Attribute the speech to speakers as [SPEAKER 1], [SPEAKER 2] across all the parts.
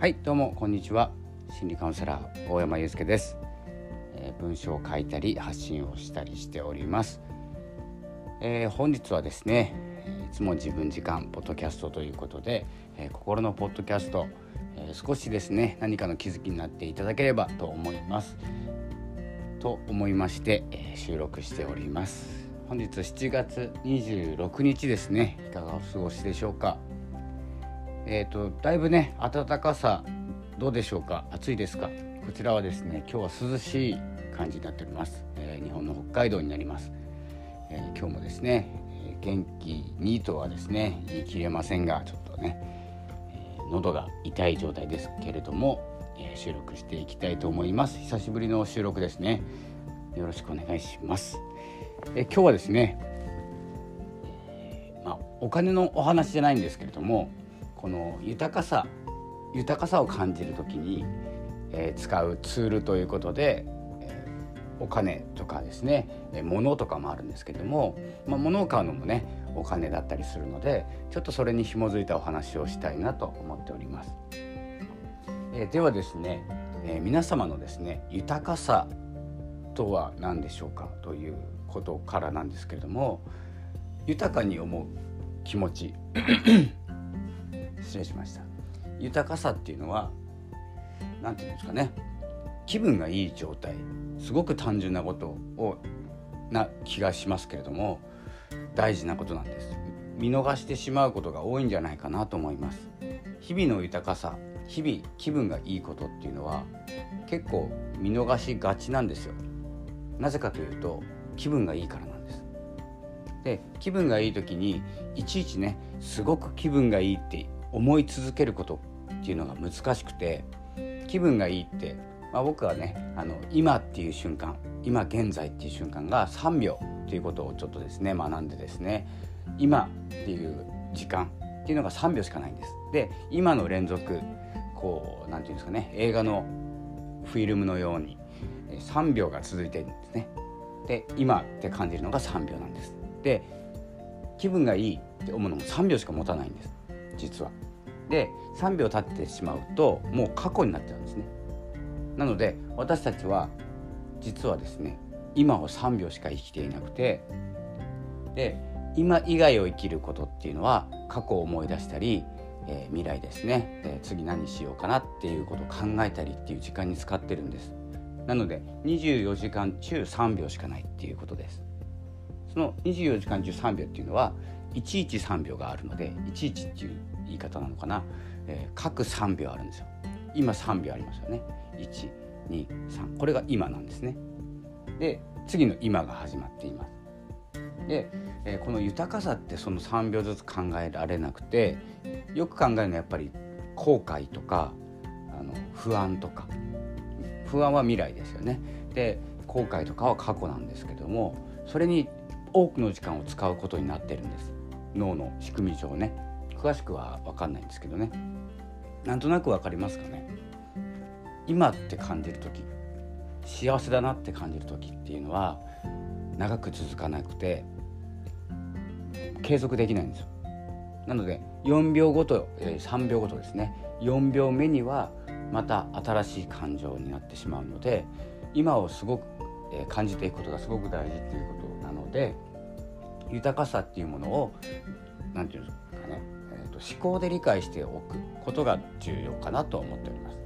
[SPEAKER 1] はいどうもこんにちは。心理カウンセラー大山祐介です、えー、文章を書いたり発信をしたりしております、えー、本日はですねいつも自分時間ポッドキャストということで、えー、心のポッドキャスト、え少しですね何かの気づきになっていただければと思います。と思いまして、え収録しております。本日7月26日ですね。いかがお過ごしでしょうか。えっ、ー、とだいぶね暖かさどうでしょうか？暑いですか？こちらはですね今日は涼しい感じになっております、えー、日本の北海道になります、えー、今日もですね、え元気にとはですね言い切れませんがちょっとね、え喉が痛い状態ですけれども、え収録していきたいと思います。久しぶりの収録ですね。よろしくお願いします、え今日はですね、えまあ、お金のお話じゃないんですけれどもこの豊かさ豊かさを感じる時に、えー、使うツールということで、えー、お金とかですね、えー、物とかもあるんですけども、まあ、物を買うのもねお金だったりするのでちょっとそれに紐づいたお話をしたいなと思っております。えー、ではですね、えー、皆様のですね豊かさとは何でしょうかということからなんですけれども豊かに思う気持ち失礼しました。豊かさっていうのは何て言うんですかね。気分がいい状態。すごく単純なことをな気がしますけれども大事なことなんです。見逃してしまうことが多いんじゃないかなと思います。日々の豊かさ日々気分がいいことっていうのは結構見逃しがちなんですよ。なぜかというと気分がいいからなんです。で気分がいい時にいちいちねすごく気分がいいって思い続けることっていうのが難しくて気分がいいって、まあ、僕はねあの今っていう瞬間今現在っていう瞬間が3秒っていうことをちょっとですね学んでですね今っていう時間っていうのが3秒しかないんです。で今の連続こう何て言うんですかね映画のフィルムのように3秒が続いてるんですね。で今って感じるのが3秒なんです。で気分がいいって思うのも3秒しか持たないんです。実は。で3秒経ってしまうともう過去になっちゃうんですね。なので私たちは実はですね今を3秒しか生きていなくてで今以外を生きることっていうのは過去を思い出したり、えー、未来ですね、えー、次何しようかなっていうことを考えたりっていう時間に使ってるんですなので24時間中3秒しかないっていうことですその24時間中3秒っていうのは113秒があるので11っていう言い方なのかな、えー、各3秒あるんですよ。今3秒ありますよね。123これが今なんですね。で次の今が始まっています。で、えー、この豊かさってその3秒ずつ考えられなくてよく考えるのはやっぱり後悔とかあの不安とか。不安は未来ですよね。で後悔とかは過去なんですけどもそれに多くの時間を使うことになってるんです。脳の仕組み上ね詳しくは分かんないんですけどね。なんとなく分かりますかね。今って感じる時幸せだなって感じる時っていうのは長く続かなくて継続できないんですよ。なので4秒ごと、え、3秒ごとですね。4秒目にはまた新しい感情になってしまうので今をすごく、え、感じていくことがすごく大事っていうことなので豊かさっていうものを何て言うんですかね、えーと、思考で理解しておくことが重要かなと思っております。ち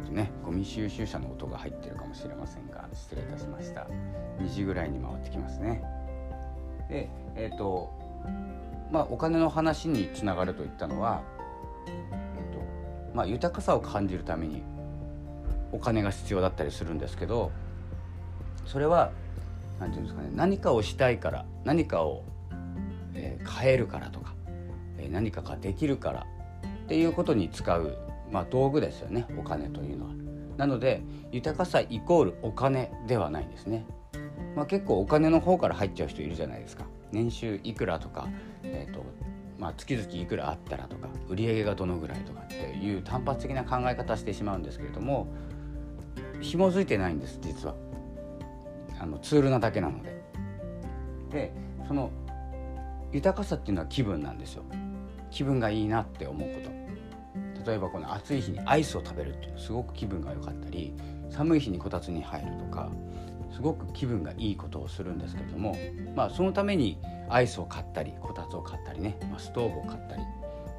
[SPEAKER 1] ょっとねゴミ収集車の音が入ってるかもしれませんが失礼いたしました。2時ぐらいに回ってきますね。でえっ、ー、とまあお金の話につながるといったのは、えーとまあ、豊かさを感じるためにお金が必要だったりするんですけどそれは何て言うんですかね何かをしたいから何かを、えー、変えるからとか、えー、何かができるからっていうことに使う、まあ、道具ですよねお金というのは。なので豊かさイコールお金ではないんですね。まあ、結構お金の方から入っちゃう人いるじゃないですか。年収いくらとか、えーとまあ、月々いくらあったらとか売り上げがどのぐらいとかっていう単発的な考え方してしまうんですけれども紐づいてないんです実は。あのツールなだけなので。でその豊かさっていうのは気分なんですよ。気分がいいなって思うこと。例えばこの暑い日にアイスを食べるっていうすごく気分が良かったり寒い日にこたつに入るとかすごく気分がいいことをするんですけれども、まあ、そのためにアイスを買ったりこたつを買ったりね、まあ、ストーブを買ったり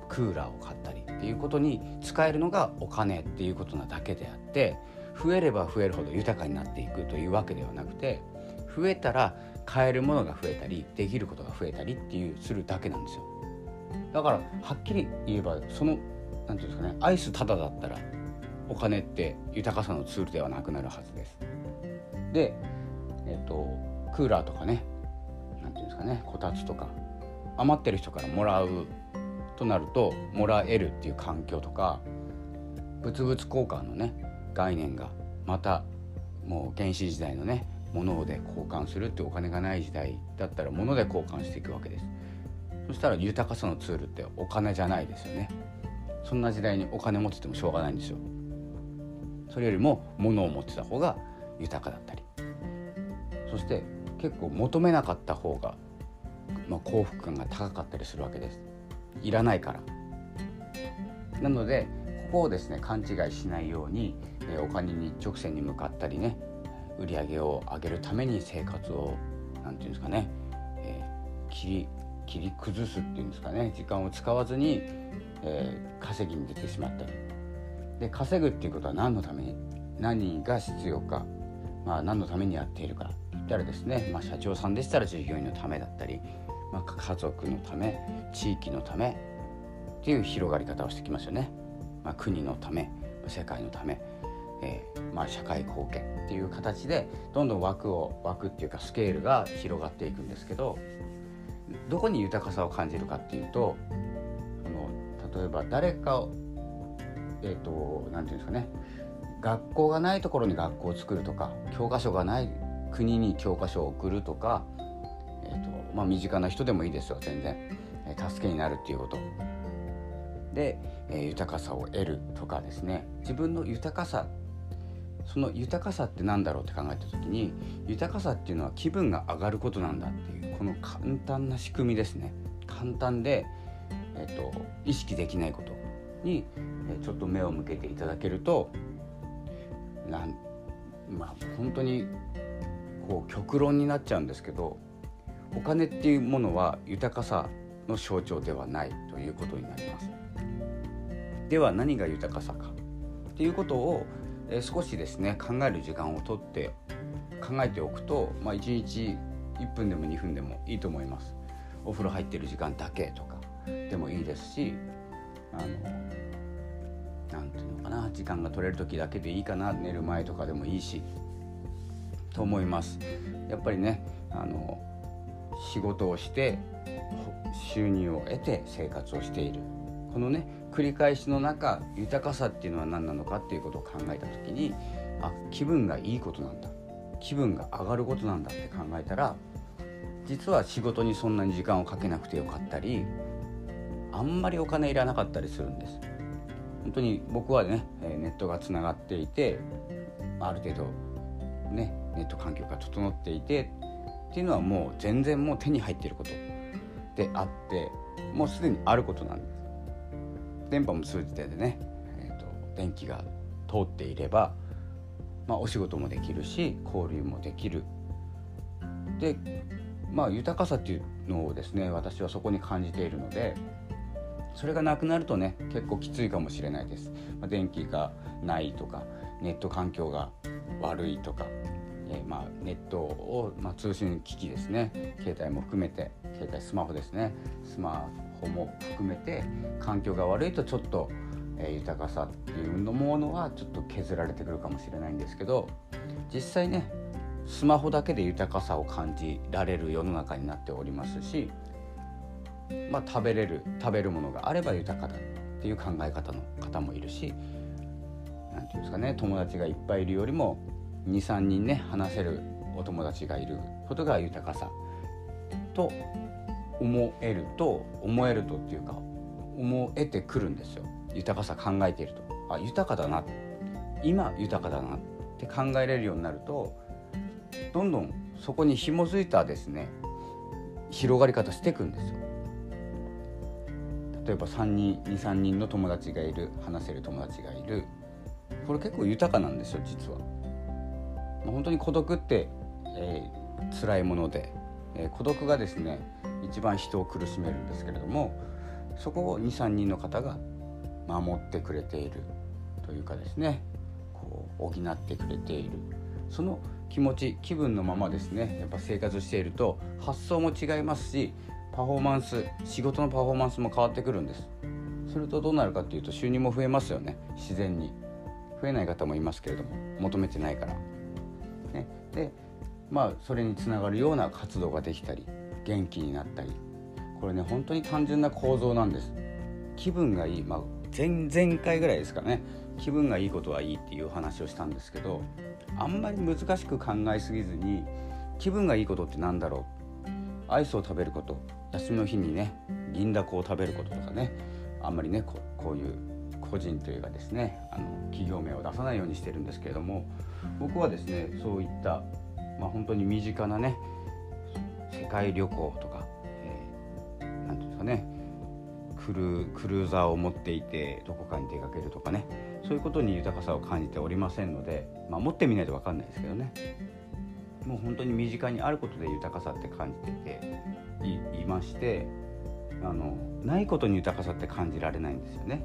[SPEAKER 1] クーラーを買ったりっていうことに使えるのがお金っていうことなだけであって増えれば増えるほど豊かになっていくというわけではなくて増えたら買えるものが増えたりできることが増えたりっていうするだけなんですよ。だからはっきり言えばその何て言うんですかねアイスタダだったらお金って豊かさのツールではなくなるはずです。でえっ、ー、とクーラーとかね何て言うんですかねこたつとか余ってる人からもらうとなるともらえるっていう環境とか物々交換のね概念がまたもう原始時代のね物で交換するってお金がない時代だったら物で交換していくわけです。そしたら豊かさのツールってお金じゃないですよね。そんな時代にお金持っててもしょうがないんですよ。それよりも物を持ってた方が豊かだったり。そして結構求めなかった方が、まあ、幸福感が高かったりするわけです。いらないから。なのでこをですね勘違いしないように、えお金に一直線に向かったりね売り上げを上げるために生活を何て言うんですかね、えー、切り切り崩すっていうんですかね時間を使わずに、えー、稼ぎに出てしまったり。で稼ぐっていうことは何のために何が必要か、まあ、何のためにやっているか。って言ったらですね、まあ、社長さんでしたら従業員のためだったり、まあ、家族のため地域のためっていう広がり方をしてきますよね。まあ、国のため世界のため、えー、まあ、社会貢献っていう形でどんどん枠を枠っていうかスケールが広がっていくんですけどどこに豊かさを感じるかっていうとその例えば誰かをえっ、ー、と何て言うんですかね学校がないところに学校を作るとか教科書がない国に教科書を送るとか、えーとまあ、身近な人でもいいですよ全然、えー、助けになるっていうこと。で、え、豊かさを得るとかですね。自分の豊かさその豊かさって何だろうって考えた時に豊かさっていうのは気分が上がることなんだっていうこの簡単な仕組みですね。簡単で、えーと、意識できないことに、え、ちょっと目を向けていただけるとなんまあ本当にこう極論になっちゃうんですけどお金っていうものは豊かさの象徴ではないということになります。では何が豊かさかっていうことを、え少しですね考える時間をとって考えておくと、まあ、1日1分でも2分でもいいと思いますお風呂入ってる時間だけとかでもいいですしあの何て言うのかな時間が取れる時だけでいいかな寝る前とかでもいいしと思いますやっぱりねあの仕事をして収入を得て生活をしている。このね繰り返しの中豊かさっていうのは何なのかっていうことを考えた時にあ気分がいいことなんだ。気分が上がることなんだって考えたら実は仕事にそんなに時間をかけなくてよかったりあんまりお金いらなかったりするんです。本当に僕はねネットがつながっていてある程度ねネット環境が整っていてっていうのはもう全然もう手に入っていること。であってもうすでにあることなんです。電波も通じてでね、えーと、電気が通っていれば、まあ、お仕事もできるし交流もできるでまあ豊かさっていうのをですね私はそこに感じているのでそれがなくなるとね結構きついかもしれないです、まあ、電気がないとかネット環境が悪いとか、えー、まあネットを、まあ、通信機器ですね携帯も含めて携帯スマホですね。スマホも含めて環境が悪いとちょっと、え、豊かさっていうものはちょっと削られてくるかもしれないんですけど実際ねスマホだけで豊かさを感じられる世の中になっておりますし、まあ、食べれる食べるものがあれば豊かだっていう考え方の方もいるし何て言うんですかね友達がいっぱいいるよりも23人ね話せるお友達がいることが豊かさと思えると思えるとっていうか思えてくるんですよ。豊かさ考えていると。あ豊かだな今豊かだなって考えれるようになるとどんどんそこに紐づいたですね広がり方していくんですよ。例えば3人23人の友達がいる話せる友達がいる。これ結構豊かなんですよ実は。本当に孤独って、えー、辛いもので、えー、孤独がですね一番人を苦しめるんですけれどもそこを23人の方が守ってくれているというかですねこう補ってくれている。その気持ち気分のままですねやっぱ生活していると発想も違いますしパフォーマンス仕事のパフォーマンスも変わってくるんです。するとどうなるかっていうと収入も増えますよね自然に。増えない方もいますけれども求めてないから、ね、でまあそれにつながるような活動ができたり元気になったりこれね本当に単純な構造なんです。気分がいい、まあ、前々回ぐらいですかね。気分がいいことはいいっていう話をしたんですけどあんまり難しく考えすぎずに気分がいいことって何だろう。アイスを食べること。休みの日にね銀だこを食べることとかね。あんまりねこういう個人というかですねあの企業名を出さないようにしてるんですけれども僕はですねそういった、まあ、本当に身近なね世界旅行とか何、えー、て言うんですかねクルクルーザーを持っていてどこかに出かけるとかねそういうことに豊かさを感じておりませんので、まあ、持ってみないと分かんないですけどね。もう本当に身近にあることで豊かさって感じてていましてあのないことに豊かさって感じられないんですよね。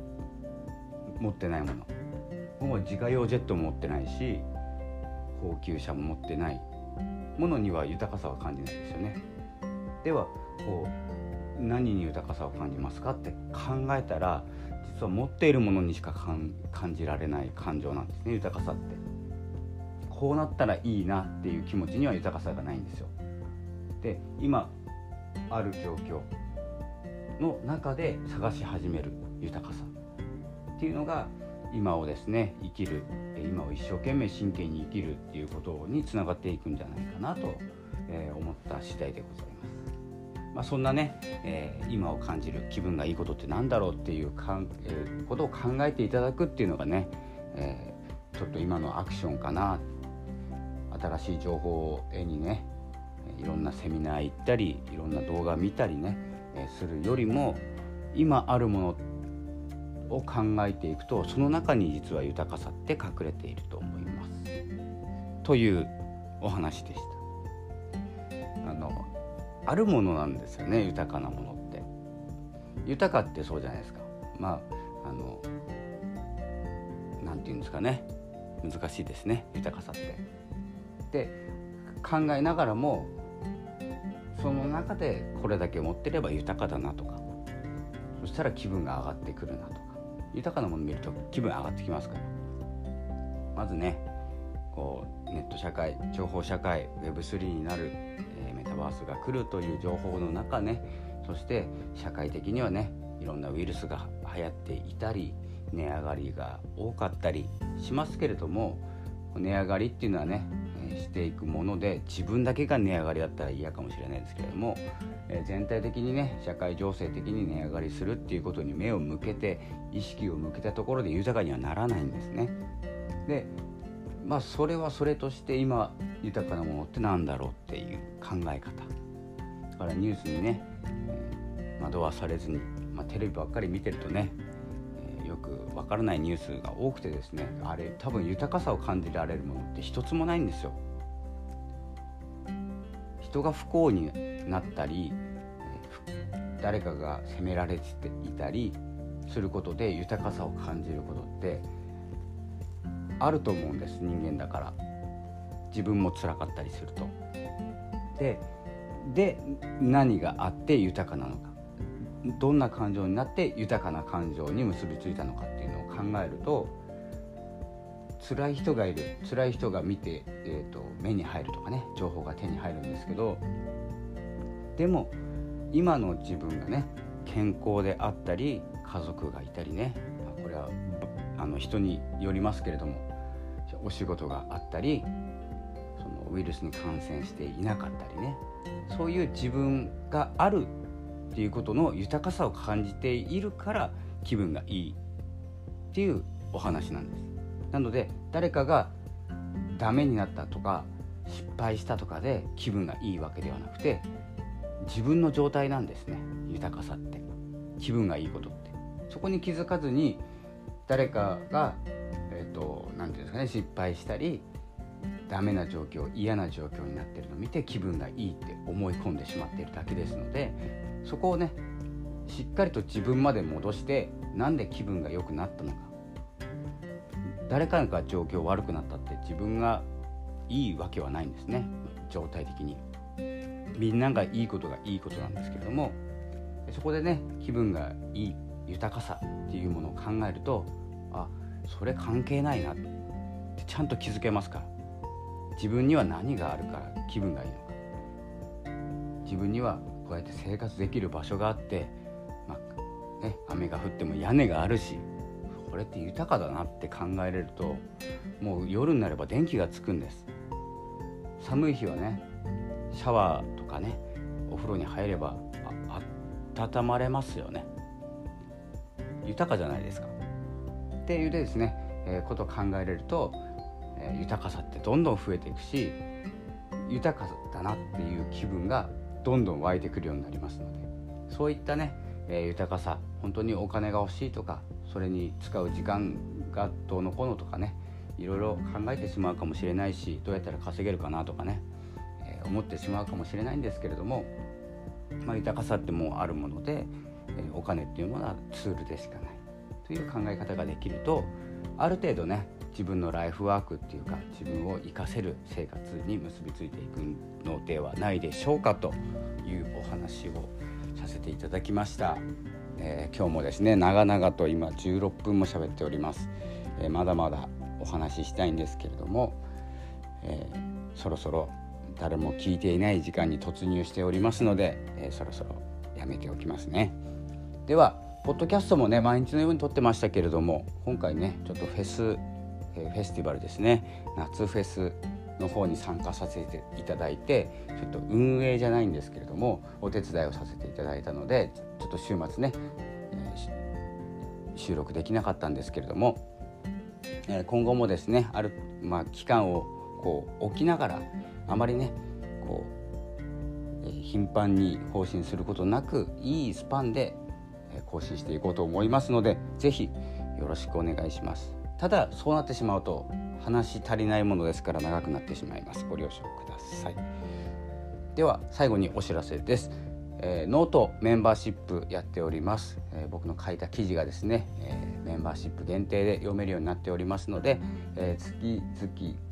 [SPEAKER 1] 持ってないもの。もう自家用ジェットも持ってないし高級車も持ってない。ものには豊かさは感じないですよね。ではこう何に豊かさを感じますかって考えたら実は持っているものにしか感じられない感情なんですね豊かさって。こうなったらいいなっていう気持ちには豊かさがないんですよ。で今ある状況の中で探し始める豊かさっていうのが今をですね生きる今を一生懸命真剣に生きるっていうことにつながっていくんじゃないかなと、え思った次第でございます。まあ、そんなね、えー、今を感じる気分がいいことって何だろうっていうかん、えー、ことを考えていただくっていうのがね、えー、ちょっと今のアクションかな新しい情報を絵にねいろんなセミナー行ったりいろんな動画見たりね、えするよりも今あるものを考えていくとその中に実は豊かさって隠れていると思います。というお話でした。あのあるものなんですよね豊かなものって豊かってそうじゃないですかまああの何て言うんですかね難しいですね豊かさって。で考えながらもその中でこれだけ持ってれば豊かだなとかそしたら気分が上がってくるなと豊かなもの見ると気分上がってきますから。まずねこうネット社会情報社会 Web3 になるえ、メタバースが来るという情報の中ねそして社会的にはねいろんなウイルスが流行っていたり値上がりが多かったりしますけれども値上がりっていうのはねしていくもので自分だけが値上がりだったら嫌かもしれないですけれどもえ全体的にね社会情勢的に値上がりするっていうことに目を向けて意識を向けたところで豊かにはならないんですね。でまあそれはそれとして今豊かなものって何だろうっていう考え方だからニュースにね、えー、惑わされずに、まあ、テレビばっかり見てるとね、くわからないニュースが多くてですねあれ多分豊かさを感じられるものって一つもないんですよ。人が不幸になったり、誰かが責められていたりすることで豊かさを感じることってあると思うんです人間だから自分も辛かったりすると。でで何があって豊かなのかどんな感情になって豊かな感情に結びついたのかっていうのを考えると辛い人がいる辛い人が見て、えーと、目に入るとかね情報が手に入るんですけどでも今の自分がね健康であったり家族がいたりねこれはあの人によりますけれどもお仕事があったりそのウイルスに感染していなかったりねそういう自分があるっていうことの豊かさを感じているから気分がいいっていうお話なんです。なので誰かがダメになったとか失敗したとかで気分がいいわけではなくて自分の状態なんですね豊かさって気分がいいことってそこに気づかずに誰かがえっ、ー、と何て言うんですかね失敗したりダメな状況嫌な状況になってるのを見て気分がいいって思い込んでしまっているだけですのでそこをねしっかりと自分まで戻してなんで気分が良くなったのか。誰かが状況悪くなったって自分がいいわけはないんですね。状態的に。みんながいいことがいいことなんですけれどもそこでね気分がいい豊かさっていうものを考えるとあそれ関係ないなってちゃんと気づけますから。自分には何があるから気分がいいのか。自分にはこうやって生活できる場所があって、まあね、雨が降っても屋根があるしこれって豊かだなって考えれるともう夜になれば電気がつくんです。寒い日はねシャワーとかねお風呂に入れば温まれますよね。豊かじゃないですか。っていうですね、えー、ことを考えれると、えー、豊かさってどんどん増えていくし豊かだなっていう気分がどんどん湧いてくるようになりますのでそういったね、えー、豊かさ本当にお金が欲しいとかそれに使う時間がどうのこうのとかねいろいろ考えてしまうかもしれないしどうやったら稼げるかなとかね、えー、思ってしまうかもしれないんですけれども、まあ、豊かさってもうあるもので、えー、お金っていうものはツールでしかないという考え方ができるとある程度ね自分のライフワークっていうか自分を生かせる生活に結びついていくのではないでしょうかというお話をさせていただきました、えー、今日もですね長々と今16分も喋っております、えー、まだまだお話ししたいんですけれども、えー、そろそろ誰も聞いていない時間に突入しておりますので、えそろそろやめておきますね。ではポッドキャストもね毎日のように撮ってましたけれども今回ねちょっとフェスフェスティバルですね夏フェスの方に参加させていただいてちょっと運営じゃないんですけれどもお手伝いをさせていただいたのでちょっと週末ね、えー、収録できなかったんですけれども、えー、今後もですねある、まあ、期間をこう置きながらあまりねこう、えー、頻繁に更新することなくいいスパンで更新していこうと思いますので是非よろしくお願いします。ただそうなってしまうと話足りないものですから長くなってしまいます。ご了承ください。では最後にお知らせです、えー、ノートメンバーシップやっております、えー、僕の書いた記事がですね、えー、メンバーシップ限定で読めるようになっておりますので、え月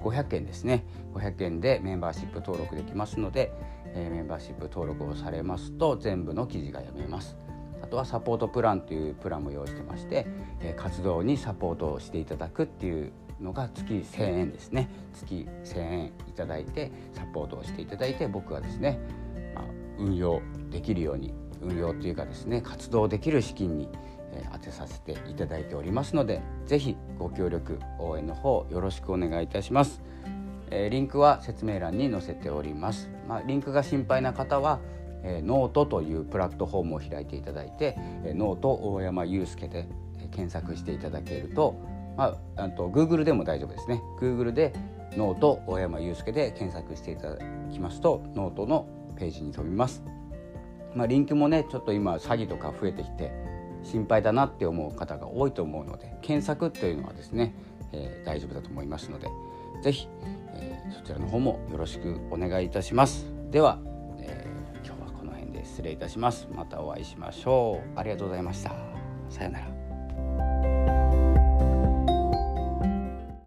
[SPEAKER 1] 々500円ですね。500円でメンバーシップ登録できますので、えメンバーシップ登録をされますと全部の記事が読めます。とはサポートプランというプランも用意してまして、え活動にサポートをしていただくっていうのが月1000円ですね月1000円いただいてサポートをしていただいて僕がですね、まあ、運用できるように運用というかですね活動できる資金に当てさせていただいておりますので是非ご協力応援の方よろしくお願いいたします。え、リンクは説明欄に載せております。まあ、リンクが心配な方はえー、ノートというプラットフォームを開いていただいて、えー、ノート大山祐介で、検索していただけると、まあ、あと Google でも大丈夫ですね。Google でノート大山祐介で検索していただきますとノートのページに飛びます、まあ、リンクもねちょっと今詐欺とか増えてきて心配だなって思う方が多いと思うので検索というのはですね、えー、大丈夫だと思いますので是非、えー、そちらの方もよろしくお願いいたします。では失礼いたします。またお会いしましょう。ありがとうございました。さようなら。